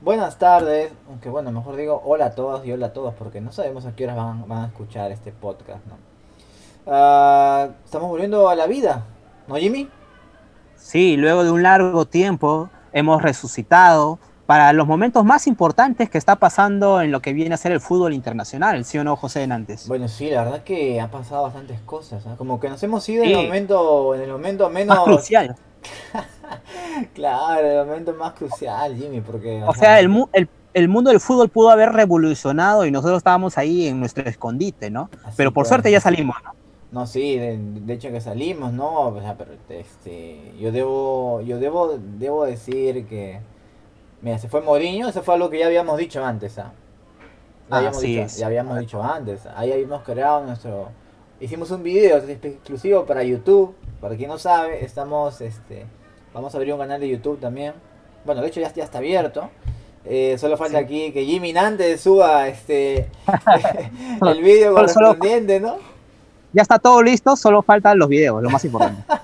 Buenas tardes, aunque bueno, mejor digo hola a todos y hola a todos, porque no sabemos a qué horas van, a escuchar este podcast, ¿no? Ah, estamos volviendo a la vida, ¿no, Jimmy? Sí, luego de un largo tiempo hemos resucitado para los momentos más importantes que está pasando en lo que viene a ser el fútbol internacional, ¿sí o no, José Nantes? Bueno, sí, la verdad que ha pasado bastantes cosas, ¿ah? como que nos hemos ido en el momento, en el momento menos Más crucial. claro, el momento más crucial, Jimmy, porque O sea, el, mu- el- el mundo del fútbol pudo haber revolucionado y nosotros estábamos ahí en nuestro escondite, ¿no? así Pero por suerte ya salimos, ¿no? No, sí, de, de hecho que salimos, ¿no? O sea, pero este, yo debo, yo debo, debo decir que, mira, se fue Mourinho, eso fue algo que ya habíamos dicho antes, ¿ah? Ya habíamos, Así dicho, es. ya habíamos dicho antes, ahí habíamos creado nuestro, hicimos un video exclusivo para YouTube, para quien no sabe, estamos, este, vamos a abrir un canal de YouTube también, bueno, de hecho ya, ya está abierto, eh, solo falta Sí. aquí que Jimmy Nantes suba, este, el video correspondiente, ¿no? Ya está todo listo, solo faltan los videos, lo más importante.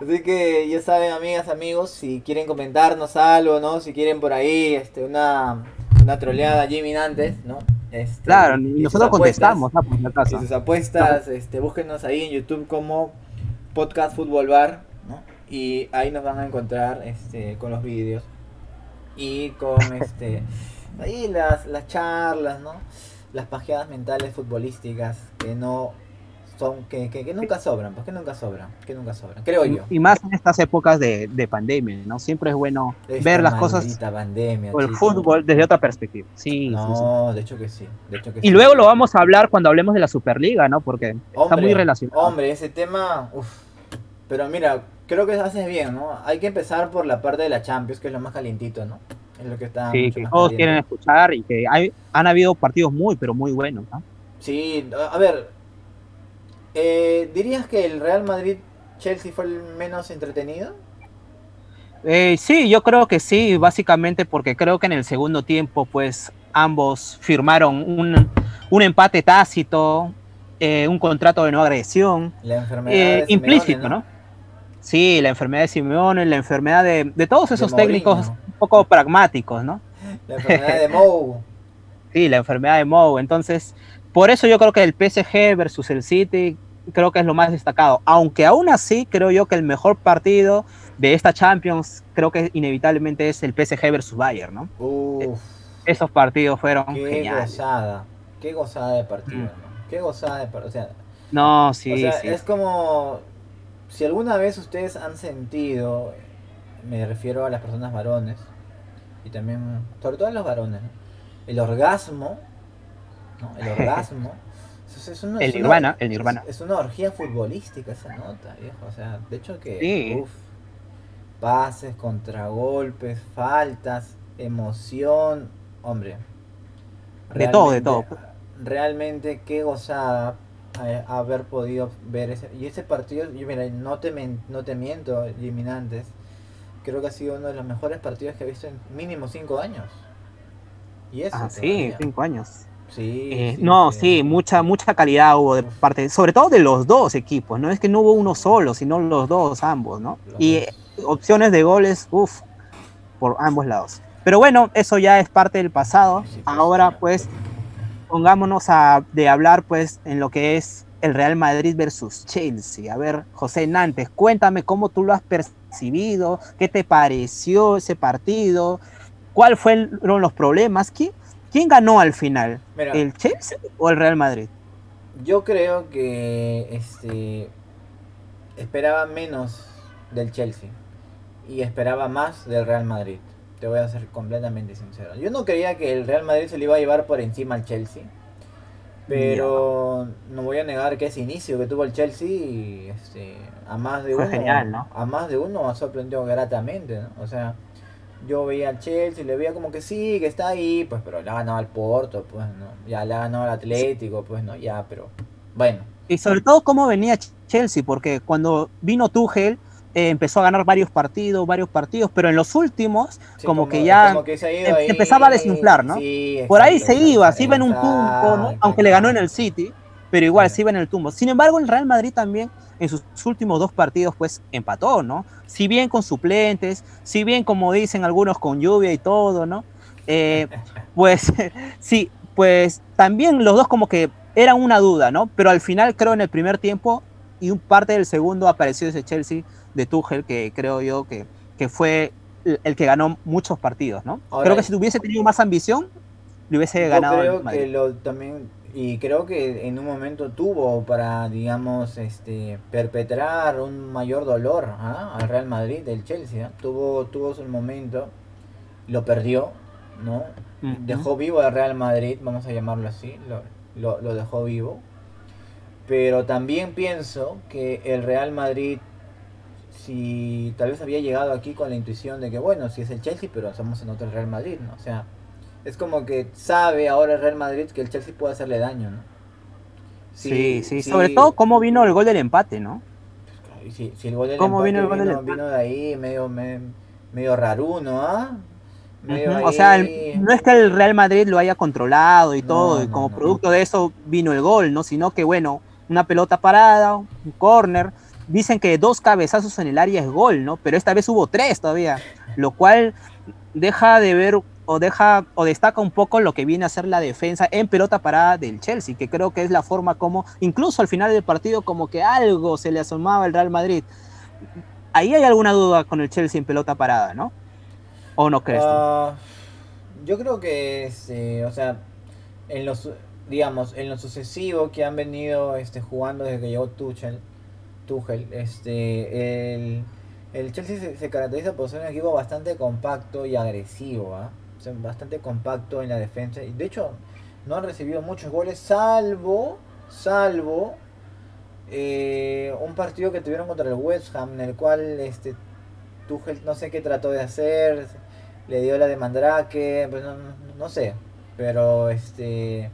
Así que ya saben, amigas, amigos, si quieren comentarnos algo, ¿no? Si quieren por ahí este, una, una troleada Jimmy Nantes, ¿no? Este, Claro, y nosotros apuestas, contestamos, ¿no? Por si acaso. Y sus apuestas, este, búsquenos ahí en YouTube como Podcast Fútbol Bar, ¿no? Y ahí nos van a encontrar este, con los vídeos y con este ahí las, las charlas, ¿no? Las pajeadas mentales futbolísticas que no son, que, que, que nunca sobran, pues que nunca sobran, que nunca sobran, creo yo. Y más en estas épocas de, de pandemia, ¿no? Siempre es bueno Esta ver las cosas pandemia, o el chico. fútbol desde otra perspectiva. Sí, sí, sí. No, de hecho que sí, de hecho que Y sí. luego lo vamos a hablar cuando hablemos de la Superliga, ¿no? Porque está muy relacionado. Hombre, ese tema. Pero mira, creo que haces bien, ¿no? Hay que empezar por la parte de la Champions, que es lo más calientito, ¿no? Es lo que está Sí, que todos caliente. quieren escuchar y que hay, han habido partidos muy, pero muy buenos, ¿no? Sí, a ver, eh, ¿dirías que el Real Madrid-Chelsea fue el menos entretenido? Eh, sí, yo creo que sí, básicamente porque creo que en el segundo tiempo, pues ambos firmaron un, un empate tácito, eh, un contrato de no agresión, La enfermedad de Simeone, implícito, ¿no? Sí, la enfermedad de Simeone, la enfermedad de, de todos esos técnicos un poco pragmáticos, ¿no? La enfermedad de Mou. Sí, la enfermedad de Mou. Entonces, por eso yo creo que el PSG versus el City creo que es lo más destacado. Aunque aún así creo yo que el mejor partido de esta Champions creo que inevitablemente es el PSG versus Bayern, ¿no? Uf, Esos partidos fueron qué geniales. gozada. Qué gozada de partido, Mm. hermano. Qué gozada de partido. O sea, No, sí, o sea, sí. es como si alguna vez ustedes han sentido, me refiero a las personas varones y también, sobre todo a los varones, ¿no? el orgasmo, ¿no? El orgasmo. es- una- El una- nirvana, el nirvana. Es, es una orgía futbolística esa nota, viejo. O sea, de hecho que, Sí. uf, pases, contragolpes, faltas, emoción, hombre. De todo, de todo. Realmente qué gozada eh, haber podido ver ese y ese partido. Yo mira, no te men- no te miento, Jimmy Nantes. Creo que ha sido uno de los mejores partidos que he visto en mínimo cinco años. Y eso. Ah, sí, cinco años. Sí, Eh, sí, no, sí, mucha, mucha calidad hubo de parte, sobre todo de los dos equipos, ¿no? Es que no hubo uno solo, sino los dos, ambos, ¿no? Los Y eh, opciones de goles, uff, por ambos lados. Pero bueno, eso ya es parte del pasado. Ahora, pues, pongámonos a de hablar, pues, en lo que es el Real Madrid versus Chelsea. A ver, José Nantes, cuéntame cómo tú lo has percibido, qué te pareció ese partido, cuáles fueron los problemas, ¿Quién, quién ganó al final? Mira, ¿El Chelsea o el Real Madrid? Yo creo que este esperaba menos del Chelsea y esperaba más del Real Madrid. Te voy a ser completamente sincero. Yo no creía que el Real Madrid se le iba a llevar por encima al Chelsea. Pero no voy a negar que ese inicio que tuvo el Chelsea este, a más de Fue uno genial, ¿no? a más de uno ha sorprendido gratamente, ¿no? O sea, yo veía al Chelsea, le veía como que sí, que está ahí, pues pero le ha ganado al Porto, pues no, ya le ha ganado al Atlético, pues no, ya, pero bueno, Y sobre todo cómo venía Ch- Chelsea, porque cuando vino Tuchel eh, empezó a ganar varios partidos, varios partidos, pero en los últimos Sí, como, que ya como que se ha ido em- ahí, empezaba a desinflar, ¿no? sí, por ahí se iba, se iba en un punto, ¿no? aunque le ganó en el. City, pero igual se iba en el tumbo. Sin embargo, el Real Madrid también en sus últimos dos partidos pues empató, ¿no? Si bien con suplentes, si bien como dicen algunos con lluvia y todo, ¿no? Eh, pues sí, pues también los dos como que eran una duda, ¿no? Pero al final creo en el primer tiempo y un parte del segundo apareció ese Chelsea de Tuchel que creo yo que, que fue el que ganó muchos partidos, ¿no? creo que si tuviese tenido más ambición, le hubiese ganado. Creo que lo también y creo que en un momento tuvo para, digamos, este perpetrar un mayor dolor ¿ah? al Real Madrid del Chelsea. ¿ah? Tuvo, tuvo su momento, lo perdió, ¿no? Dejó vivo al Real Madrid, vamos a llamarlo así, lo, lo, dejó vivo. Pero también pienso que el Real Madrid, si tal vez había llegado aquí con la intuición de que, bueno, si es el Chelsea, pero somos en otro Real Madrid, ¿no? O sea, es como que sabe ahora el Real Madrid que el Chelsea puede hacerle daño, ¿no? Sí, sí, sobre todo cómo vino el gol del empate, ¿no? Si, el gol del empate vino, vino, de ahí medio, medio, raro, ¿no? ¿ah? O sea, no es que el Real Madrid lo haya controlado y todo, y como producto de eso vino el gol, ¿no? Sino que, bueno, una pelota parada, un corner. Dicen que dos cabezazos en el área es gol, ¿no? Pero esta vez hubo tres todavía, lo cual deja de ver o deja o destaca un poco lo que viene a ser la defensa en pelota parada del Chelsea, que creo que es la forma como, incluso al final del partido, como que algo se le asomaba al Real Madrid. Ahí hay alguna duda con el Chelsea en pelota parada, ¿no? ¿O no crees? Uh, yo creo que, este, o sea, en los, digamos, en lo sucesivo que han venido este, jugando desde que llegó Tuchel, Tuchel este, el, el Chelsea se, caracteriza por ser un equipo bastante compacto y agresivo, bastante compacto en la defensa. Y de hecho, no han recibido muchos goles, salvo, salvo eh, un partido que tuvieron contra el West Ham, en el cual este Tuchel no sé qué trató de hacer, le dio la de Mandrake, pues no, sé, pero este,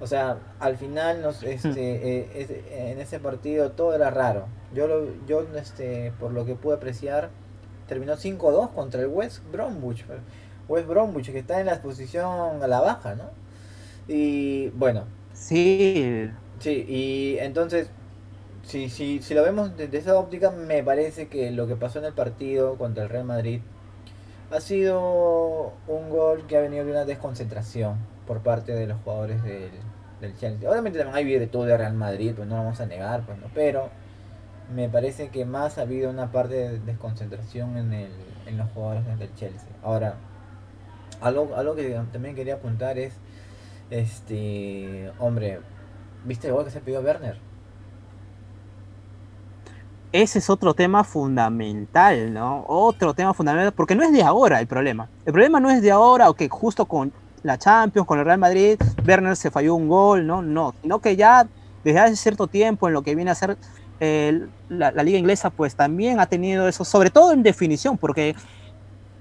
o sea, al final nos, hmm. este, eh, en ese partido todo era raro. Yo, lo, yo este, por lo que pude apreciar, terminó 5-2 contra el West Bromwich. West Bromwich, que está en la posición a la baja, ¿no? Y bueno. Sí. Sí, y entonces, si, si, si lo vemos desde esa óptica, me parece que lo que pasó en el partido contra el Real Madrid ha sido un gol que ha venido de una desconcentración por parte de los jugadores del, del Chelsea. Obviamente también hay virtud de Real Madrid, pues no lo vamos a negar, pues no, pero me parece que más ha habido una parte de desconcentración en, el, en los jugadores del Chelsea. Ahora, algo, algo que también quería apuntar es, este, hombre, ¿viste el gol que se pidió Werner? Ese es otro tema fundamental, ¿no? Otro tema fundamental, porque no es de ahora el problema. El problema no es de ahora, o que justo con la Champions, con el Real Madrid, Werner se falló un gol, ¿no? No, sino que ya desde hace cierto tiempo en lo que viene a ser la, la, liga inglesa, pues también ha tenido eso, sobre todo en definición, porque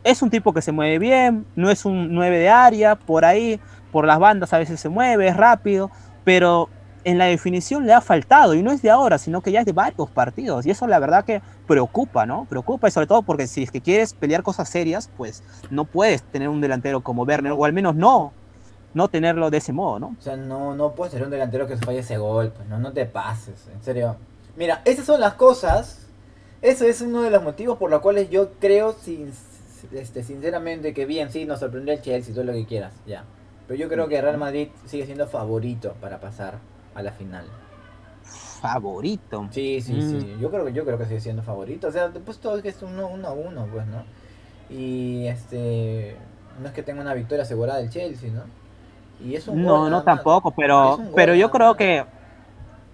es un tipo que se mueve bien, no es un 9 de área, por ahí, por las bandas a veces se mueve, es rápido, pero en la definición le ha faltado, y no es de ahora, sino que ya es de varios partidos, y eso la verdad que preocupa, ¿no? Preocupa, y sobre todo porque si es que quieres pelear cosas serias, pues no puedes tener un delantero como Werner, o al menos no, no tenerlo de ese modo, ¿no? O sea, no, no puedes ser un delantero que se falle ese gol, pues no, no te pases, en serio. Mira, esas son las cosas, eso es uno de los motivos por los cuales yo creo, sin este, sinceramente, que bien, sí, nos sorprendió el Chelsea, todo lo que quieras, ya. Pero yo creo que Real Madrid sigue siendo favorito para pasar a la final. Favorito. Sí, sí, sí. Mm. Yo creo que yo creo que sigue siendo favorito. O sea, después todo es que es uno, uno a uno, pues, ¿no? Y este no es que tenga una victoria asegurada el Chelsea, ¿no? Y es un No, no tampoco, pero pero yo creo que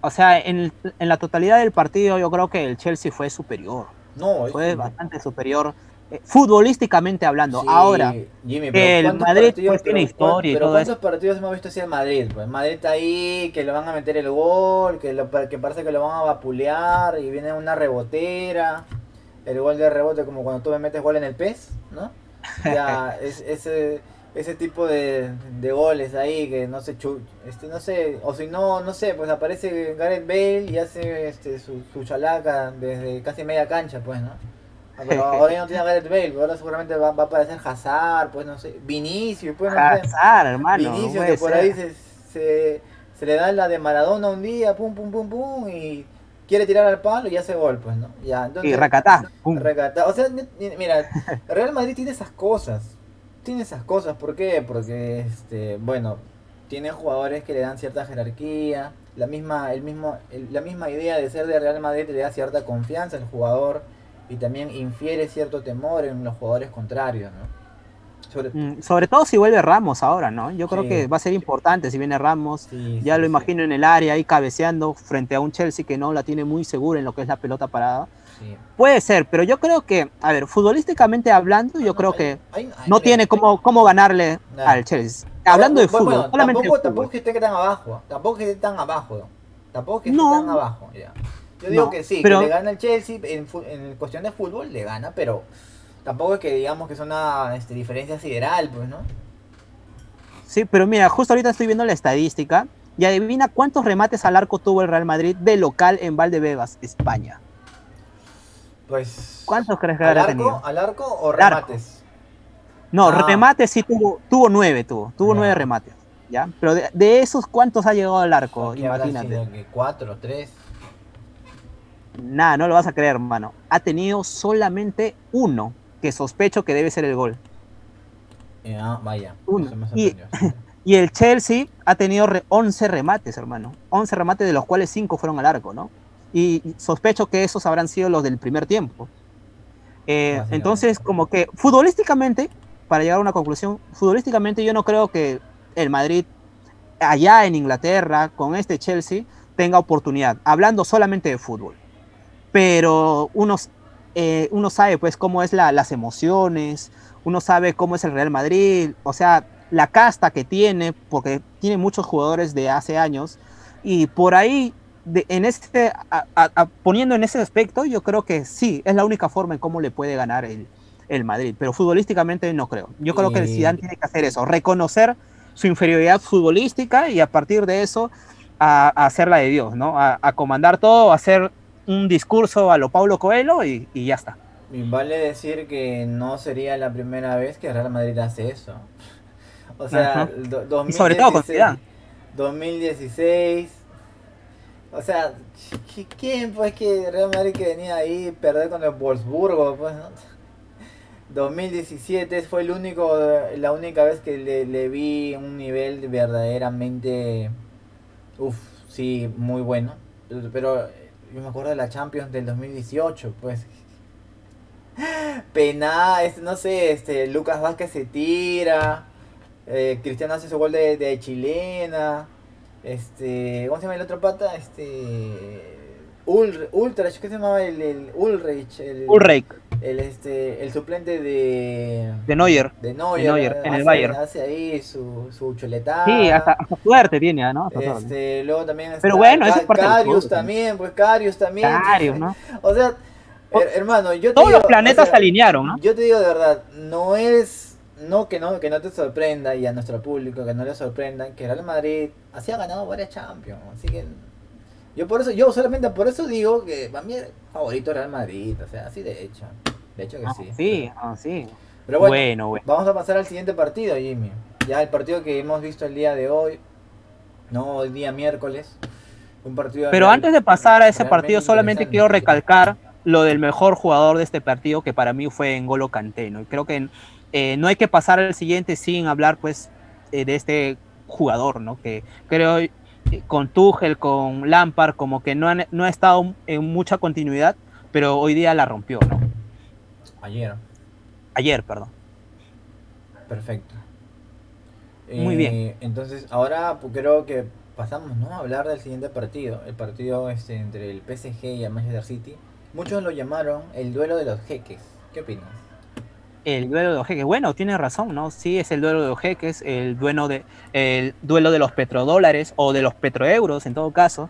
o sea, en, en, la totalidad del partido yo creo que el Chelsea fue superior. No, fue bastante superior futbolísticamente hablando. Ahora, el Madrid pues, tiene historia pero, ¿cuántos partidos hemos visto así en Madrid? Pues Madrid está ahí, que le van a meter el gol, que, lo, que parece que lo van a vapulear y viene una rebotera. El gol de rebote como cuando tú me metes gol en el pez, ¿no? Ya, es, ese, ese tipo de, de, goles ahí que no se este no sé, o si no, no sé, pues aparece Gareth Bale y hace este, su, su chalaca desde casi media cancha, pues, ¿no? Ah, pero ahora ya no tiene a Gareth Bale, ahora seguramente va, va, a aparecer Hazard, pues no sé, Vinicius, pues no Hazard, hermano. Vinicius que por ahí se, se, se le da la de Maradona un día, pum, pum, pum, pum, y quiere tirar al palo y hace gol, pues, ¿no? Ya, entonces, y racatá. pum. O sea, mira, Real Madrid tiene esas cosas. Tiene esas cosas. ¿Por qué? Porque, este, bueno, tiene jugadores que le dan cierta jerarquía. La misma, el mismo, el- la misma idea de ser de Real Madrid le da cierta confianza al jugador y también infiere cierto temor en los jugadores contrarios, ¿no? Sobre, Mm, Sobre todo si vuelve Ramos ahora, ¿no? Yo creo Sí. que va a ser importante si viene Ramos. sí, Ya sí, lo imagino en el área ahí cabeceando frente a un Chelsea que no la tiene muy segura en lo que es la pelota parada. Puede ser, pero yo creo que, a ver, futbolísticamente hablando, yo No, creo hay- que hay- hay- no tiene cómo, cómo ganarle al Chelsea. Hablando de fútbol, bueno, solamente de tampoco, fútbol. tampoco es que esté tan abajo, tampoco es que esté tan abajo, tampoco es que esté No. tan abajo, ya. Yo digo No, que sí, pero- que le gana el Chelsea en, cuestión de fútbol le gana, pero tampoco es que digamos que es una este, diferencia sideral, pues, ¿no? Sí, pero mira, justo ahorita estoy viendo la estadística y adivina cuántos remates al arco tuvo el Real Madrid de local en Valdebebas, España. Pues ¿Cuántos crees que al habrá arco, tenido? al arco o arco. remates. No, Ah. remates sí tuvo, tuvo nueve, tuvo, tuvo nueve remates, ¿ya? Pero de, de esos, ¿cuántos ha llegado al arco? ¿Qué habrá Imagínate. sido? ¿Que ¿Cuatro, tres? Nada, no lo vas a creer, hermano. Ha tenido solamente uno, que sospecho que debe ser el gol. Eh, ah, vaya, Uno. eso me Y- el Chelsea ha tenido re- 11 remates, hermano. 11 remates, de los cuales 5 fueron al arco, ¿no? Y sospecho que esos habrán sido los del primer tiempo. Eh, entonces, como que futbolísticamente, para llegar a una conclusión, futbolísticamente yo no creo que el Madrid allá en Inglaterra, con este Chelsea, tenga oportunidad, hablando solamente de fútbol. Pero uno, eh, uno sabe pues cómo es la- las emociones, uno sabe cómo es el Real Madrid, o sea, la casta que tiene, porque tiene muchos jugadores de hace años, y por ahí, de- en este, a- a- poniendo en ese aspecto, yo creo que sí, es la única forma en cómo le puede ganar el, el Madrid, pero futbolísticamente no creo. Yo creo que el Zidane tiene que hacer eso, reconocer su inferioridad futbolística y a partir de eso a, a hacerla de Dios, ¿no? A, a comandar todo, a hacer un discurso a lo Paulo Coelho y, y ya está. Y vale decir que no sería la primera vez que Real Madrid hace eso. O sea, Ajá. el do- Y sobre todo con 2016, Zidane. 2016. O sea, ¿qui- ¿quién pues que Real Madrid que venía ahí perder con el Wolfsburgo? Pues, ¿no? 2017 fue el único, la única vez que le, le vi un nivel verdaderamente, uff, sí, muy bueno. Pero yo me acuerdo de la Champions del 2018, pues. Penal, este, no sé, este, Lucas Vázquez se tira, eh, Cristiano hace su gol de, de chilena, este, ¿cómo se llama el otro pata? Este, Ul, Ultrach, ¿qué se llamaba el, el Ulrich? El, Ulreich el, este, el suplente de, de Neuer. de Neuer, de Neuer, en el Bayern. hace ahí su, su chuletada. Sí, hasta, hasta suerte tiene, ¿no? Hasta suerte. Este, luego también Pero bueno, eso es parte fútbol, también, pues Carius también. Carius, ¿no? O sea, her- hermano, yo te Todos digo, los planetas o sea, se alinearon, ¿no? Yo te digo de verdad, no es no que no que no te sorprenda y a nuestro público que no le sorprenda que Real Madrid así ha ganado varias Champions, así que yo por eso yo solamente por eso digo que para mí es favorito Real Madrid, o sea, así de hecho. De hecho que Ah, sí. sí, ah, sí. Pero bueno, Bueno, bueno. Vamos a pasar al siguiente partido, Jimmy. Ya el partido que hemos visto el día de hoy, no hoy día miércoles. Un partido Pero real- antes de pasar a ese partido, solamente quiero recalcar lo del mejor jugador de este partido, que para mí fue N'Golo Kanté, ¿no? Y creo que eh, no hay que pasar al siguiente sin hablar, pues, eh, de este jugador, ¿no? Que creo con Tuchel, con Lampard, como que no, han- no ha estado en mucha continuidad, pero hoy día la rompió, ¿no? Ayer, Ayer, perdón. perfecto. Muy Eh, bien. Entonces, ahora pues, creo que pasamos ¿no? a hablar del siguiente partido. El partido este, entre el PSG y el Manchester City. Muchos lo llamaron el duelo de los jeques. ¿Qué opinas? El duelo de los jeques. Bueno, tiene razón, ¿no? Sí, es el duelo de los jeques, el duelo de, el duelo de los petrodólares o de los petroeuros en todo caso.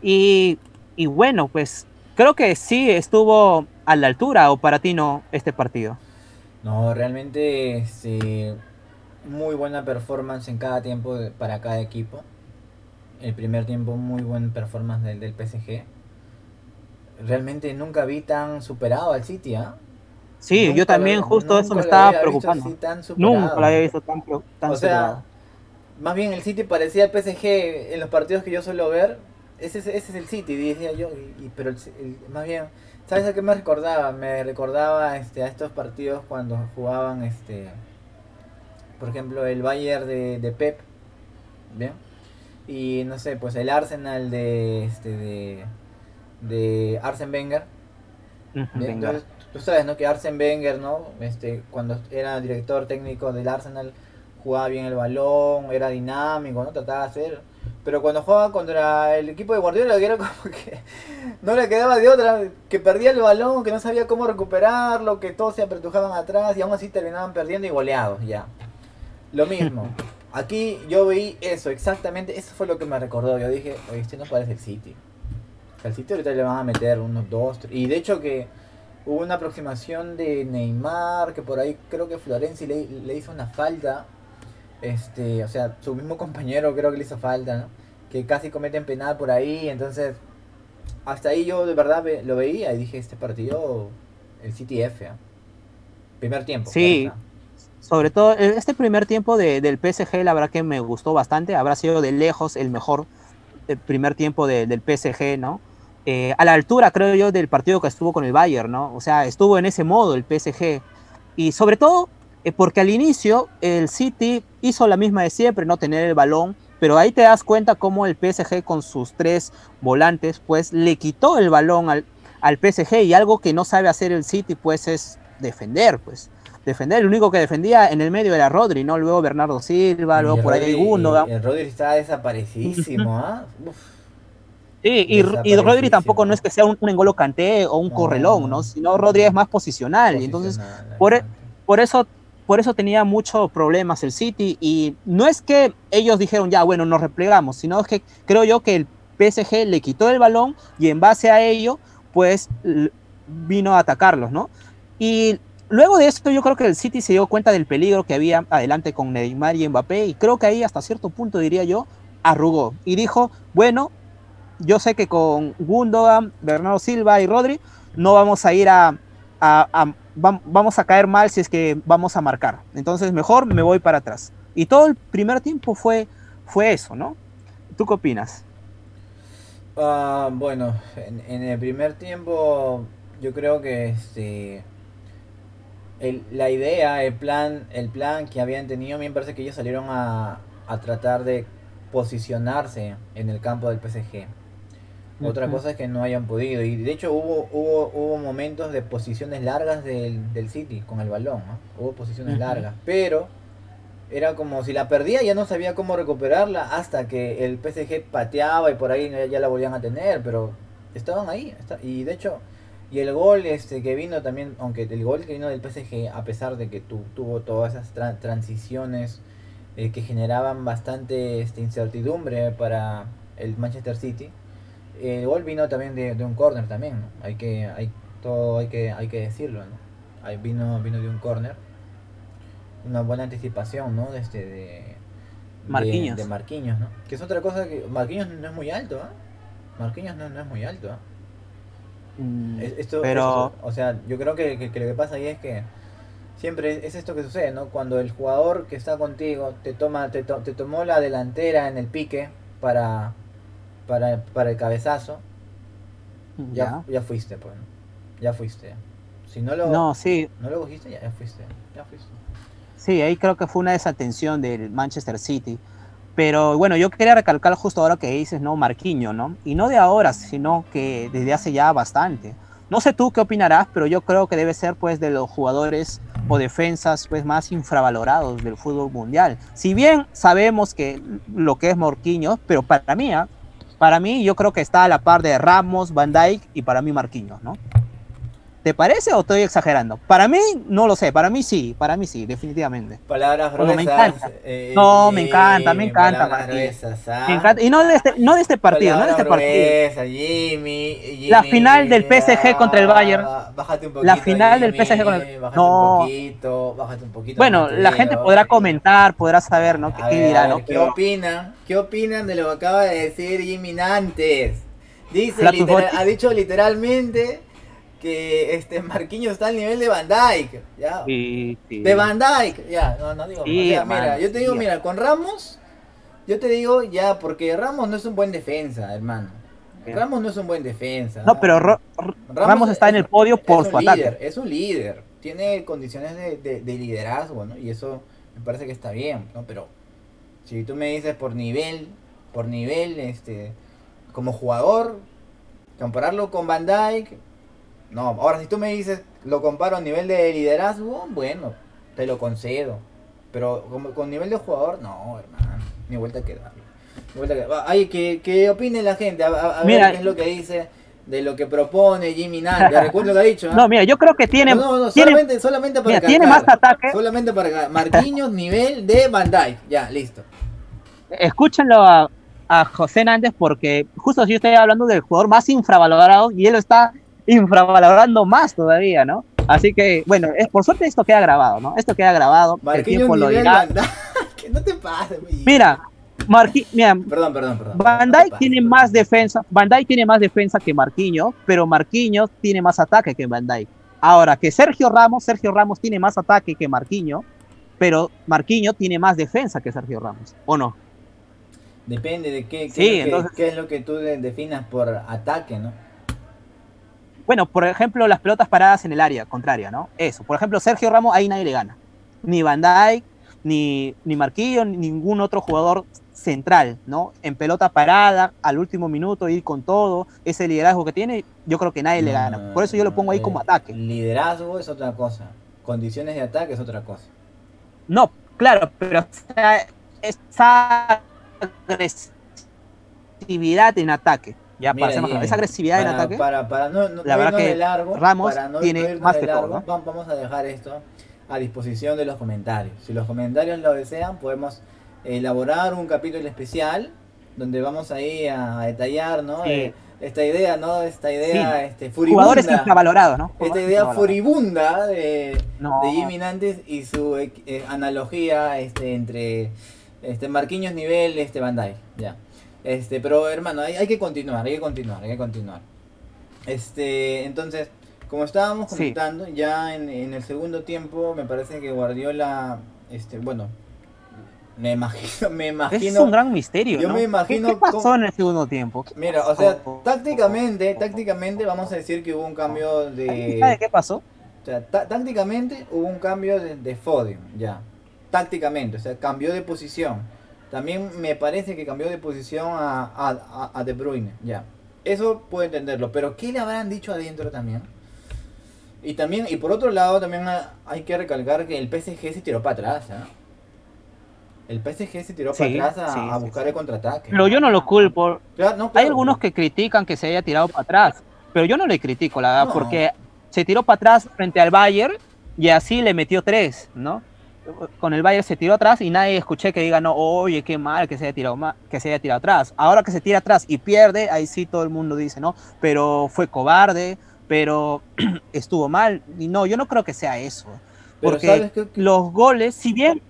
Y, y bueno, pues creo que sí estuvo a la altura o para ti no este partido. No, realmente este, muy buena performance en cada tiempo para cada equipo. El primer tiempo muy buen performance del, del PSG. Realmente nunca vi tan superado al City, ¿ah? Sí, Nunca yo también lo- justo eso me estaba preocupando. Nunca lo había visto tan, tan O sea, superado. más bien el City parecía el PSG en los partidos que yo suelo ver. Ese, es- ese es el City, decía yo. y- y- pero el- el- más bien, ¿sabes a qué me recordaba? Me recordaba este, a estos partidos cuando jugaban, este por ejemplo, el Bayern de, de Pep. ¿Bien? Y no sé, pues el Arsenal de, este, de, de Arsene Wenger. Entonces, tú sabes, ¿no? Que Arsene Wenger, ¿no? Este, cuando era director técnico del Arsenal, jugaba bien el balón, era dinámico, ¿no? Trataba de hacer. Pero cuando jugaba contra el equipo de Guardiola, era como que no le quedaba de otra, que perdía el balón, que no sabía cómo recuperarlo, que todos se apretujaban atrás y aún así terminaban perdiendo y goleados, ya. Lo mismo. Aquí yo vi eso, exactamente, eso fue lo que me recordó. Yo dije, oye, este no parece el City. Al City ahorita le van a meter unos dos, tres. Y de hecho que hubo una aproximación de Neymar, que por ahí creo que Florenzi le, le hizo una falta. Este, o sea, su mismo compañero creo que le hizo falta, ¿no? Que casi cometen penal por ahí, entonces hasta ahí yo de verdad ve- lo veía y dije, este partido, el City F, ¿ah? Primer tiempo. Sí. Sobre todo, eh, este primer tiempo de- del PSG, la verdad que me gustó bastante. Habrá sido de lejos el mejor eh, primer tiempo de- del PSG, ¿no? Eh, a la altura, creo yo, del partido que estuvo con el Bayern, ¿no? O sea, estuvo en ese modo el PSG. Y sobre todo, eh, porque al inicio el City hizo la misma de siempre, no tener el balón. Pero ahí te das cuenta cómo el PSG con sus tres volantes, pues le quitó el balón al, al PSG y algo que no sabe hacer el City, pues es defender, pues defender. El único que defendía en el medio era Rodri, ¿no? Luego Bernardo Silva, luego por ahí Rodri- Gundogan. y El Rodri está desaparecidísimo, ¿ah? Uf. Sí, y, y Rodri tampoco no es que sea un, un Engolo Kanté o un No. correlón, ¿no? Sino Rodri es más posicional. Y entonces, Posicional, por e- por eso, por eso tenía muchos problemas el City. Y no es que ellos dijeron, ya, bueno, nos replegamos, sino es que creo yo que el PSG le quitó el balón y en base a ello, pues vino a atacarlos, ¿no? Y luego de esto, yo creo que el City se dio cuenta del peligro que había adelante con Neymar y Mbappé. Y creo que ahí, hasta cierto punto, diría yo, arrugó y dijo, bueno, yo sé que con Gundogan, Bernardo Silva y Rodri no vamos a ir a, a- a- vam- vamos a caer mal si es que vamos a marcar. Entonces mejor me voy para atrás. Y todo el primer tiempo fue, fue eso, ¿no? ¿Tú qué opinas? Ah, bueno, en, el primer tiempo yo creo que este la idea, el plan, el plan que habían tenido, a mí me parece que ellos salieron a, a tratar de posicionarse en el campo del PSG. Otra cosa es que no hayan podido. Y de hecho hubo, hubo, hubo momentos de posiciones largas del, del City con el balón. ¿no? Hubo posiciones largas. Pero era como si la perdía ya no sabía cómo recuperarla hasta que el PSG pateaba y por ahí ya, ya la volvían a tener. Pero estaban ahí. está- y de hecho, y el gol este que vino también, aunque el gol que vino del PSG, a pesar de que tu- tuvo todas esas tra- transiciones eh, que generaban bastante este, incertidumbre para el Manchester City. El gol vino también de, de un corner también, ¿no? Hay que, hay, todo hay que, hay que decirlo, ¿no? Ahí vino, vino de un corner. Una buena anticipación, ¿no? De este, de, Marquinhos. De, Marquinhos, ¿no? Que es otra cosa que Marquinhos no es muy alto, ¿ah? Marquinhos no, no es muy alto, ¿ah? Mm, Es- Esto, pero esto- o sea, yo creo que, que- que lo que pasa ahí es que siempre es esto que sucede, ¿no? Cuando el jugador que está contigo te toma, te, to- te tomó la delantera en el pique para, para, para el cabezazo, ya, ya. ya fuiste, pues, ¿no? Ya fuiste. Si no lo, No, sí, no lo cogiste, ya, ya fuiste. Ya fuiste. Sí, ahí creo que fue una desatención del Manchester City. Pero bueno, yo quería recalcar justo ahora que dices, ¿no? Marquinho, ¿no? Y no de ahora, sino que desde hace ya bastante. No sé tú qué opinarás, pero yo creo que debe ser pues de los jugadores o defensas pues más infravalorados del fútbol mundial. Si bien sabemos que lo que es Marquinhos, pero para mí, ¿ah? Para mí yo creo que está a la par de Ramos, Van Dijk y para mí Marquinhos, ¿no? ¿Te parece o estoy exagerando? Para mí no lo sé, para mí sí, para mí sí, definitivamente. Palabras Bueno, gruesas. me encanta. eh, No, me encanta, me encanta, gruesas, ¿ah? Me encanta. Y no de este, no de este partido, no de este partido. gruesas, Jimmy, Jimmy, La final del PSG contra el Bayern. Bájate un poquito. La final del PSG con el- Bájate No. un poquito, bájate un poquito. Bueno, la gente podrá comentar, podrá saber, ¿no? ¿Qué, qué ver, dirá, a no? ver, ¿Qué Pero- opinan? ¿Qué opinan de lo que acaba de decir Jimmy Nantes? Dice, literal- ha dicho literalmente que este Marquinhos está al nivel de Van Dyke, ¿ya? Sí, sí. De Van Dyke, ya, no, no digo. Sí, o sea, hermano, mira, yo te digo, mira, con Ramos, Yo te digo ya, porque Ramos no es un buen defensa, hermano. Ramos no es un buen defensa. No, pero Ramos, está en el podio por su ataque. Es un líder, tiene condiciones de, liderazgo, ¿no? Y eso me parece que está bien, ¿no? Pero si tú me dices por nivel, por nivel, este, como jugador, compararlo con Van Dyke, no. Ahora si tú me dices, lo comparo a nivel de liderazgo, bueno, te lo concedo. Pero como, con nivel de jugador, no, hermano, ni vuelta que darle. Ay, que, que opine la gente, a, ver qué es lo que dice de lo que propone Jimmy Nante. Recuerdo lo que ha dicho. ¿no? mira, yo creo que tiene. No, no, solamente, solamente para. tiene más ataque. Solamente para. Marquinhos, nivel de Van Ya, listo. Escúchenlo a, a José Nández porque justo yo estoy hablando del jugador más infravalorado y él lo está infravalorando más todavía, ¿no? Así que, bueno, es, por suerte esto queda grabado, ¿no? Esto queda grabado. Marquinhos, el tiempo lo dirá. que no te pases, Mira, Marqui, mira, perdón, perdón, perdón. Van tiene más defensa, Van tiene más defensa que Marquinhos, pero Marquinhos tiene más ataque que Van Ahora que Sergio Ramos, Sergio Ramos tiene más ataque que Marquinhos, pero Marquinhos tiene más defensa que Sergio Ramos, ¿o no? Depende de qué, qué, es, lo que, qué es lo que tú definas por ataque, ¿no? Bueno, por ejemplo, las pelotas paradas en el área contraria, ¿no? Eso. Por ejemplo, Sergio Ramos ahí nadie le gana. Ni Van ni, ni Marquillo, ni ningún otro jugador central, ¿no? En pelota parada, al último minuto, ir con todo, ese liderazgo que tiene, yo creo que nadie le gana. Por eso yo lo pongo ahí como ataque. Liderazgo es otra cosa, condiciones de ataque es otra cosa. No, claro, pero esa agresividad en ataque. Ya, para esa agresividad en ataque. Para, para no, la verdad que largo, Ramos tiene más que todo. Vamos a dejar esto a disposición de los comentarios. Si los comentarios lo desean, podemos elaborar un capítulo especial donde vamos ahí a, detallar, ¿no? Eh, esta idea, ¿no? Esta idea este, furibunda. Jugadores infravalorados, ¿no? esta idea furibunda de, de, Jimmy Nantes y su eh, analogía este, entre este Marquinhos nivel este Bandai, ya. Este, pero hermano, hay, hay, que continuar, hay que continuar, hay que continuar. Este, entonces, como estábamos comentando, ya en, en, el segundo tiempo me parece que Guardiola, este, bueno, me imagino, me imagino. Es un gran misterio. Yo me imagino. ¿Qué, pasó en el segundo tiempo? Mira, o sea, tácticamente, tácticamente vamos a decir que hubo un cambio de. qué pasó? O sea, tácticamente hubo un cambio de, de Foden, ya. Tácticamente, o sea, cambió de posición. También me parece que cambió de posición a, a, a De Bruyne, ya. Eso puedo entenderlo, pero ¿qué le habrán dicho adentro también? Y también, y por otro lado, también hay que recalcar que el PSG se tiró para atrás, ¿eh? El PSG se tiró para atrás a, buscar el contraataque. Pero yo no lo culpo. Hay algunos que critican que se haya tirado para atrás, pero yo no le critico, la verdad, porque se tiró para atrás frente al Bayern y así le metió tres, ¿no? Con el Bayern se tiró atrás y nadie escuché que diga, no, oye, qué mal que se haya tirado, que se haya tirado atrás. Ahora que se tira atrás y pierde, ahí sí todo el mundo dice, ¿no? Pero fue cobarde, pero estuvo mal. Y no, yo no creo que sea eso. Porque los goles, si bien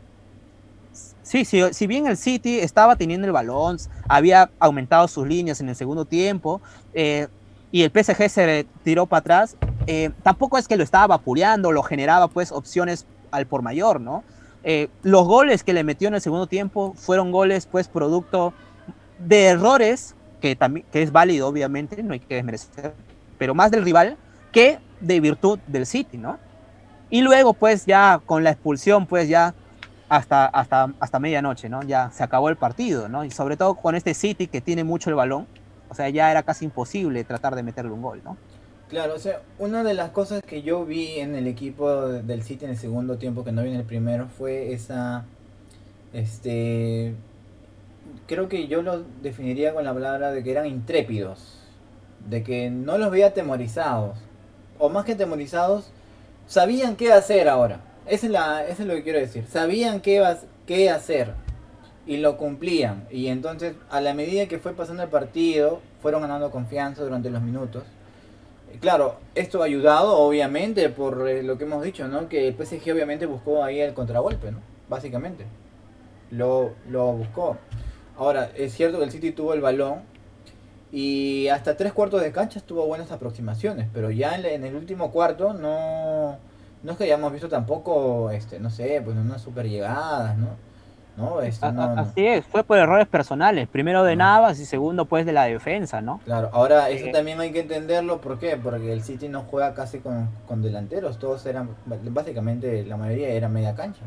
Sí, sí, si bien el City estaba teniendo el balón, había aumentado sus líneas en el segundo tiempo eh, y el PSG se tiró para atrás, eh, tampoco es que lo estaba vapuleando, lo generaba pues opciones al por mayor, ¿no? Eh, los goles que le metió en el segundo tiempo fueron goles pues producto de errores, que, también, que es válido obviamente, no hay que desmerecer, pero más del rival que de virtud del City, ¿no? Y luego pues ya con la expulsión pues ya hasta, hasta, hasta medianoche, ¿no? Ya se acabó el partido, ¿no? Y sobre todo con este City que tiene mucho el balón, o sea, ya era casi imposible tratar de meterle un gol, ¿no? Claro, o sea, una de las cosas que yo vi en el equipo del City en el segundo tiempo, que no vi en el primero, fue esa, este, creo que yo lo definiría con la palabra de que eran intrépidos, de que no los veía atemorizados, o más que atemorizados, sabían qué hacer ahora. Eso es, la, eso es lo que quiero decir. Sabían qué, qué hacer y lo cumplían. Y entonces, a la medida que fue pasando el partido, fueron ganando confianza durante los minutos. Claro, esto ha ayudado, obviamente, por eh, lo que hemos dicho, ¿no? Que el PSG obviamente buscó ahí el contragolpe, ¿no? Básicamente. Lo, lo buscó. Ahora, es cierto que el City tuvo el balón y hasta tres cuartos de cancha tuvo buenas aproximaciones, pero ya en el último cuarto no, no es que hayamos visto tampoco, este, no sé, pues unas super llegadas, ¿no? ¿No? Esto A- no-. Así es, fue por errores personales. Primero de. Navas y segundo pues de la defensa, ¿no? Claro, ahora eso Eh, también hay que entenderlo, ¿por qué? Porque el City no juega casi con, con delanteros, todos eran, básicamente la mayoría era media cancha.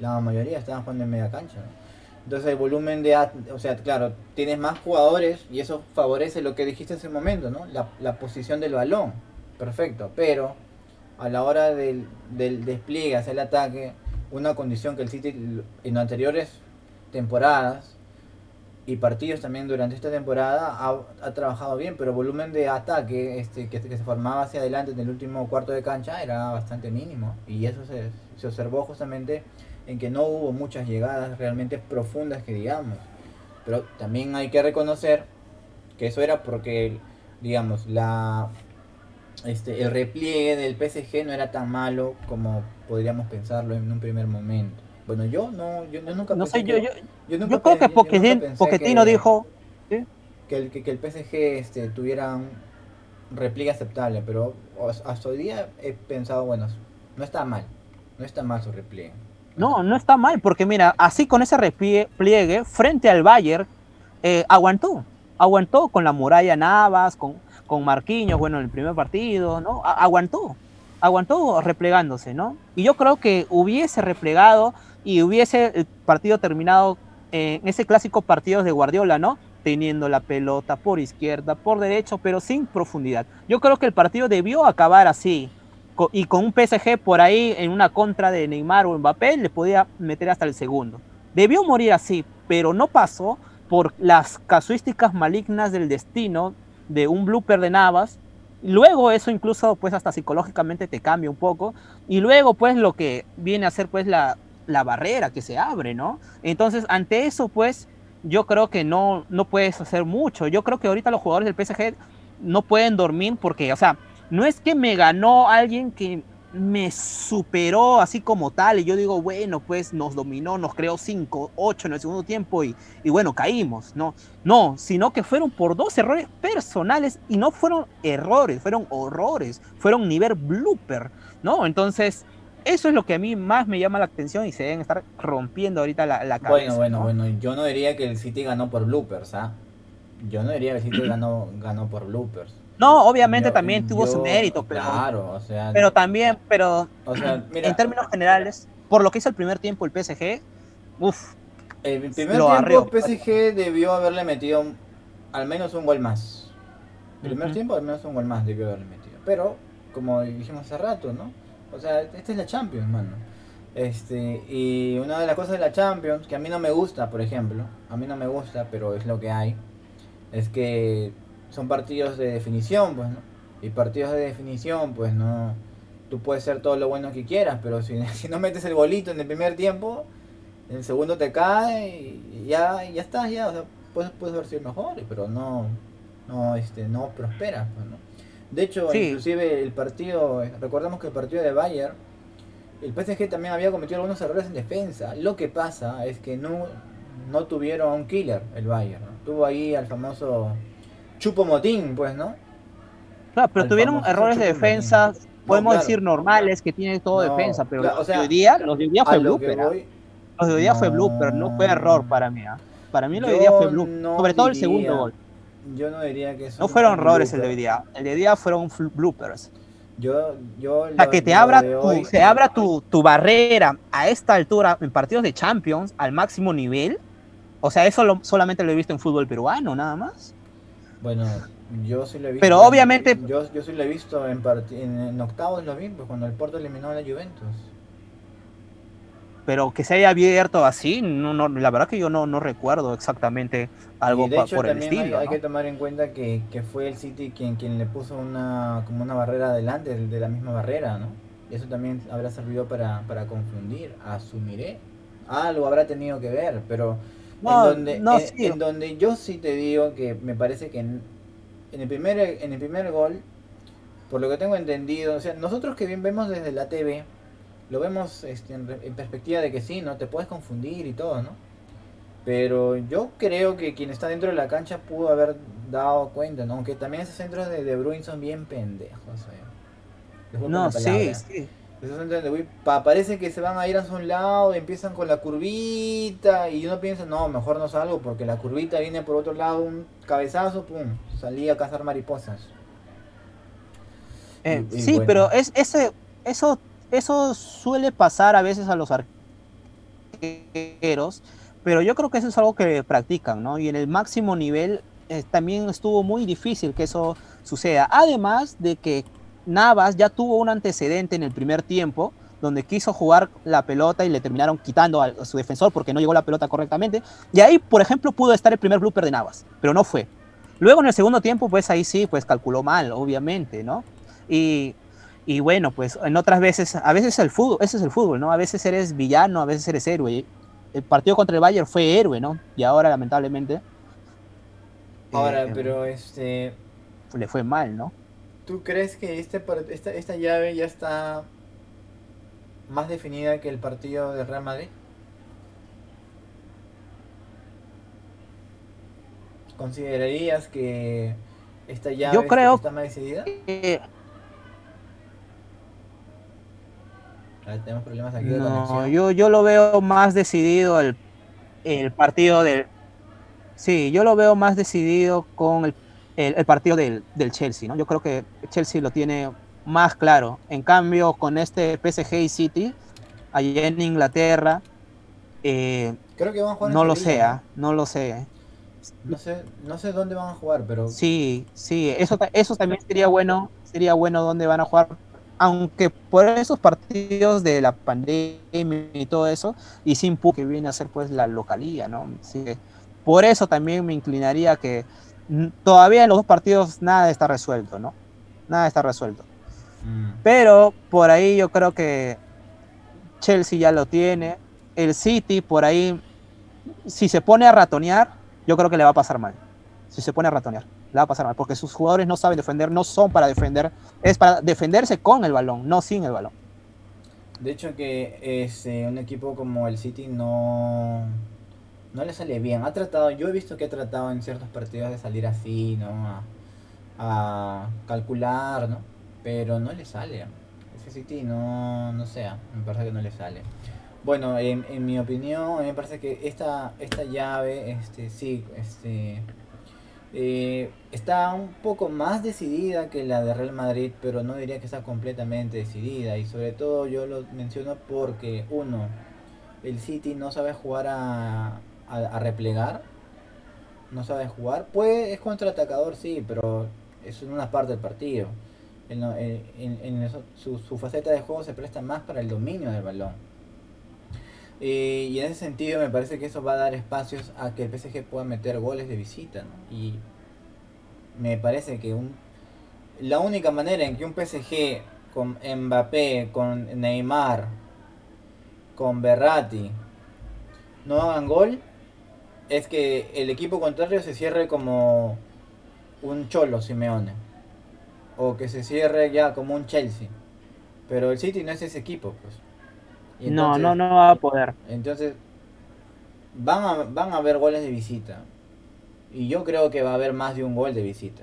La mayoría estaban jugando en media cancha. ¿no? Entonces el volumen de, o sea, claro, tienes más jugadores y eso favorece lo que dijiste hace un momento, ¿no? La, la posición del balón, perfecto, pero a la hora del, del despliegue hacia el ataque, una condición que el City en anteriores temporadas y partidos también durante esta temporada ha, trabajado bien, pero el volumen de ataque este, que, que se formaba hacia adelante en el último cuarto de cancha era bastante mínimo. Y eso se, se observó justamente en que no hubo muchas llegadas realmente profundas que digamos. Pero también hay que reconocer que eso era porque, digamos, la este, el repliegue del PSG no era tan malo como podríamos pensarlo en un primer momento. Bueno, yo no, yo, yo nunca No pensé sé, yo, yo, yo nunca yo creo que Pochettino, Pochettino que- dijo, que el, que, que el PSG este, tuviera un repliegue aceptable, pero hasta hoy día he pensado, bueno, no está mal, no está mal su repliegue. no, no está mal, porque mira, así con ese repliegue frente al Bayern, eh, aguantó, aguantó con la muralla Navas, con, con Marquinhos, bueno, en el primer partido, ¿no? Aguantó, aguantó replegándose, ¿no? Y yo creo que hubiese replegado y hubiese el partido terminado eh, en ese clásico partido de Guardiola, ¿no? Teniendo la pelota por izquierda, por derecho, pero sin profundidad. Yo creo que el partido debió acabar así, y con un PSG por ahí en una contra de Neymar o Mbappé le podía meter hasta el segundo. Debió morir así, pero no pasó por las casuísticas malignas del destino de un blooper de Navas. Luego eso incluso pues hasta psicológicamente te cambia un poco y luego pues lo que viene a ser pues la, la barrera que se abre, ¿no? Entonces ante eso pues yo creo que no, no puedes hacer mucho. Yo creo que ahorita los jugadores del PSG no pueden dormir porque, o sea, no es que me ganó alguien que me superó así como tal y yo digo, bueno, pues nos dominó, nos creó 5, 8 en el segundo tiempo y, y bueno, caímos, ¿no? No, sino que fueron por dos errores personales y no fueron errores, fueron horrores, fueron nivel blooper, ¿no? Entonces, eso es lo que a mí más me llama la atención y se deben estar rompiendo ahorita la, la cabeza. Bueno, bueno, ¿no? bueno, yo no diría que el City ganó por bloopers, ¿ah? Yo no diría que el City ganó, ganó por bloopers. No, obviamente Yo- también tuvo su mérito, pero, Claro, o sea, pero también, pero o sea, mira, en términos generales, por lo que hizo el primer tiempo el PSG, uff, el primer lo tiempo. PSG debió haberle metido un- al menos un gol más. Primer Ujú. tiempo al menos un gol más debió haberle metido. Pero, como dijimos hace rato, ¿no? O sea, esta es la Champions, mano. Este, y una de las cosas de la Champions, que a mí no me gusta, por ejemplo, a mí no me gusta, pero es lo que hay, es que son partidos de definición, pues, ¿no? Y partidos de definición, pues, no... Tú puedes ser todo lo bueno que quieras, pero si, si no metes el bolito en el primer tiempo, en el segundo te cae y ya, ya estás, ya, o sea, puedes, puedes haber sido mejores, pero no, no, este, no prosperas, pues, ¿no? De hecho, Sí. inclusive el partido, recordamos que el partido de Bayern, el PSG también había cometido algunos errores en defensa. Lo que pasa es que no, no tuvieron a un killer el Bayern, ¿no? Tuvo ahí al famoso Chupo Motín, pues, ¿no? claro, pero Al tuvieron errores de defensa, Motín. No, podemos claro. decir normales, que tiene todo No, defensa, pero claro, o los sea, de hoy día, los de hoy día fue blooper, ¿ah? voy, los de hoy día fue no. blooper, no fue error para mí, ¿ah? para mí lo de hoy día fue blooper, no sobre todo el segundo gol, yo no diría que no fueron errores el de hoy día, el de hoy día fueron bloopers, Yo, yo o sea, lo- que te abra tu, hoy- se abra tu, tu barrera a esta altura en partidos de Champions al máximo nivel, o sea, eso lo- solamente lo he visto en fútbol peruano, nada más. Bueno, yo sí lo he visto. Pero obviamente- Yo, yo sí lo he visto en, en, en octavos, lo vi, pues cuando el Porto eliminó a la Juventus. Pero que se haya abierto así, no, no, la verdad que yo no, no recuerdo exactamente algo y de pa- hecho por el también hay- estilo. hay, ¿no? que tomar en cuenta que, que fue el City quien, quien le puso una como una barrera adelante de, la misma barrera, ¿no? Y eso también habrá servido para, para confundir, asumiré. Algo habrá tenido que ver, pero No, en, donde, no, en, sí. en donde yo sí te digo que me parece que en, en el primer en el primer gol, por lo que tengo entendido, o sea, nosotros que bien vemos desde la TV, lo vemos este, en, perspectiva de que sí, ¿no? Te puedes confundir y todo, ¿no? Pero yo creo que quien está dentro de la cancha pudo haber dado cuenta, ¿no? Aunque también esos centros de De Bruyne son bien pendejos, ¿eh? No, sí, sí. Pa- parece que se van a ir hacia un lado, empiezan con la curvita y uno piensa, no, mejor no salgo porque la curvita viene por otro lado, un cabezazo, pum, salí a cazar mariposas. Eh, Y- y sí, bueno. pero es ese eso eso suele pasar a veces a los arqueros, pero yo creo que eso es algo que practican, ¿no? Y en el máximo nivel eh, también estuvo muy difícil que eso suceda. Además de que Navas ya tuvo un antecedente en el primer tiempo donde quiso jugar la pelota y le terminaron quitando a, a su defensor porque no llegó la pelota correctamente. Y ahí, por ejemplo, pudo estar el primer blooper de Navas, pero no fue. Luego en el segundo tiempo, pues ahí sí, pues calculó mal, obviamente, ¿no? Y, y bueno, pues en otras veces, a veces el fútbol, ese es el fútbol, ¿no? A veces eres villano, a veces eres héroe. El partido contra el Bayern fue héroe, ¿no? Y ahora, lamentablemente, Ahora, eh, pero este, le fue mal, ¿no? ¿Tú crees que este, esta, esta llave ya está más definida que el partido de Real Madrid? ¿Considerarías que esta llave Yo creo está más decidida? Ah, tenemos problemas aquí de no, conexión. yo, yo lo veo más decidido el, el partido del... Sí, yo lo veo más decidido con el, el- el partido del, del Chelsea, ¿no? Yo creo que Chelsea lo tiene más claro. En cambio, con este PSG y City, allá en Inglaterra, eh, Creo que van a jugar en no lo sé, ¿ah? no lo sé. No sé, no sé dónde van a jugar, pero Sí, sí, eso, eso también sería bueno, sería bueno dónde van a jugar, aunque por esos partidos de la pandemia y todo eso, y sin que viene a ser pues la localía, ¿no? Así que por eso también me inclinaría que todavía en los dos partidos nada está resuelto, ¿no? Nada está resuelto. Mm. Pero por ahí yo creo que Chelsea ya lo tiene. El City por ahí, si se pone a ratonear, yo creo que le va a pasar mal. Si se pone a ratonear, le va a pasar mal. Porque sus jugadores no saben defender, no son para defender. Es para defenderse con el balón, no sin el balón. De hecho que este, un equipo como el City no, no le sale bien. Ha tratado, yo he visto que ha tratado en ciertos partidos de salir así, ¿no? A, calcular, ¿no? Pero no le sale. Ese City no, no sea, me parece que no le sale. Bueno, en, mi opinión, me parece que esta, esta llave, este, sí, este, eh, está un poco más decidida que la de Real Madrid, pero no diría que está completamente decidida. Y sobre todo yo lo menciono porque, uno, el City no sabe jugar a, a, replegar, no sabe jugar. Puede, es contraatacador, sí, pero es una parte del partido. En, en- en- eso- su, su faceta de juego se presta más para el dominio del balón. Y en ese sentido me parece que eso va a dar espacios a que el PSG pueda meter goles de visita. Y me parece que un, la única manera en que un PSG con Mbappé, con Neymar, con Berratti no hagan gol es que el equipo contrario se cierre como un Cholo Simeone o que se cierre ya como un Chelsea. Pero el City no es ese equipo, pues. Y No, entonces- no, no va a poder. entonces, van a, van a haber goles de visita. Y yo creo que va a haber más de un gol de visita.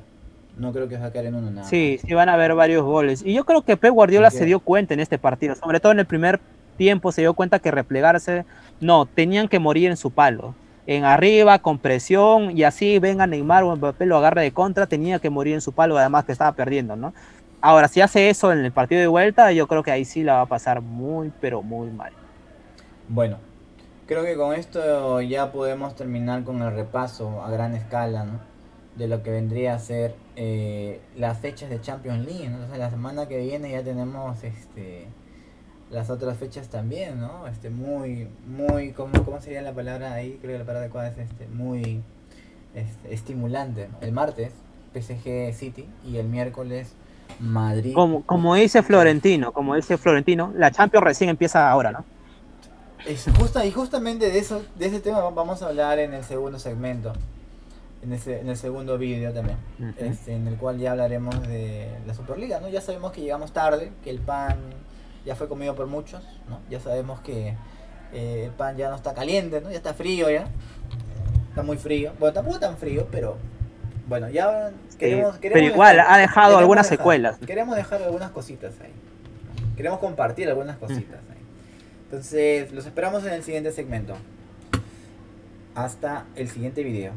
No creo que va a caer en uno nada. Sí, sí van a haber varios goles. Y yo creo que Pep Guardiola se dio cuenta en este partido, sobre todo en el primer tiempo se dio cuenta que replegarse, no, tenían que morir en su palo. En arriba, con presión, y así venga Neymar o Mbappé lo agarra de contra, tenía que morir en su palo, además que estaba perdiendo, ¿no? Ahora, si hace eso en el partido de vuelta, yo creo que ahí sí la va a pasar muy, pero muy mal. Bueno, creo que con esto ya podemos terminar con el repaso a gran escala, ¿no? De lo que vendría a ser eh, las fechas de Champions League, sea, la semana que viene ya tenemos este las otras fechas también, ¿no? Este muy muy ¿cómo, cómo sería la palabra ahí? Creo que la palabra adecuada es este muy este, estimulante. El martes PSG City y el miércoles Madrid. Como, como dice Florentino, como dice Florentino, la Champions recién empieza ahora, ¿no? Es justa, y justamente de eso, de ese tema vamos a hablar en el segundo segmento, en, ese, en el segundo vídeo también, este, en el cual ya hablaremos de la Superliga, ¿no? Ya sabemos que llegamos tarde, que el pan ya fue comido por muchos, ¿no? Ya sabemos que eh, el pan ya no está caliente, ¿no? Ya está frío ya, está muy frío, bueno, tampoco tan frío, pero bueno, ya queremos... pero queremos igual dejar- ha dejado algunas dejar- secuelas. Queremos dejar algunas cositas ahí. queremos compartir algunas cositas. ahí. Entonces, los esperamos en el siguiente segmento. Hasta el siguiente video.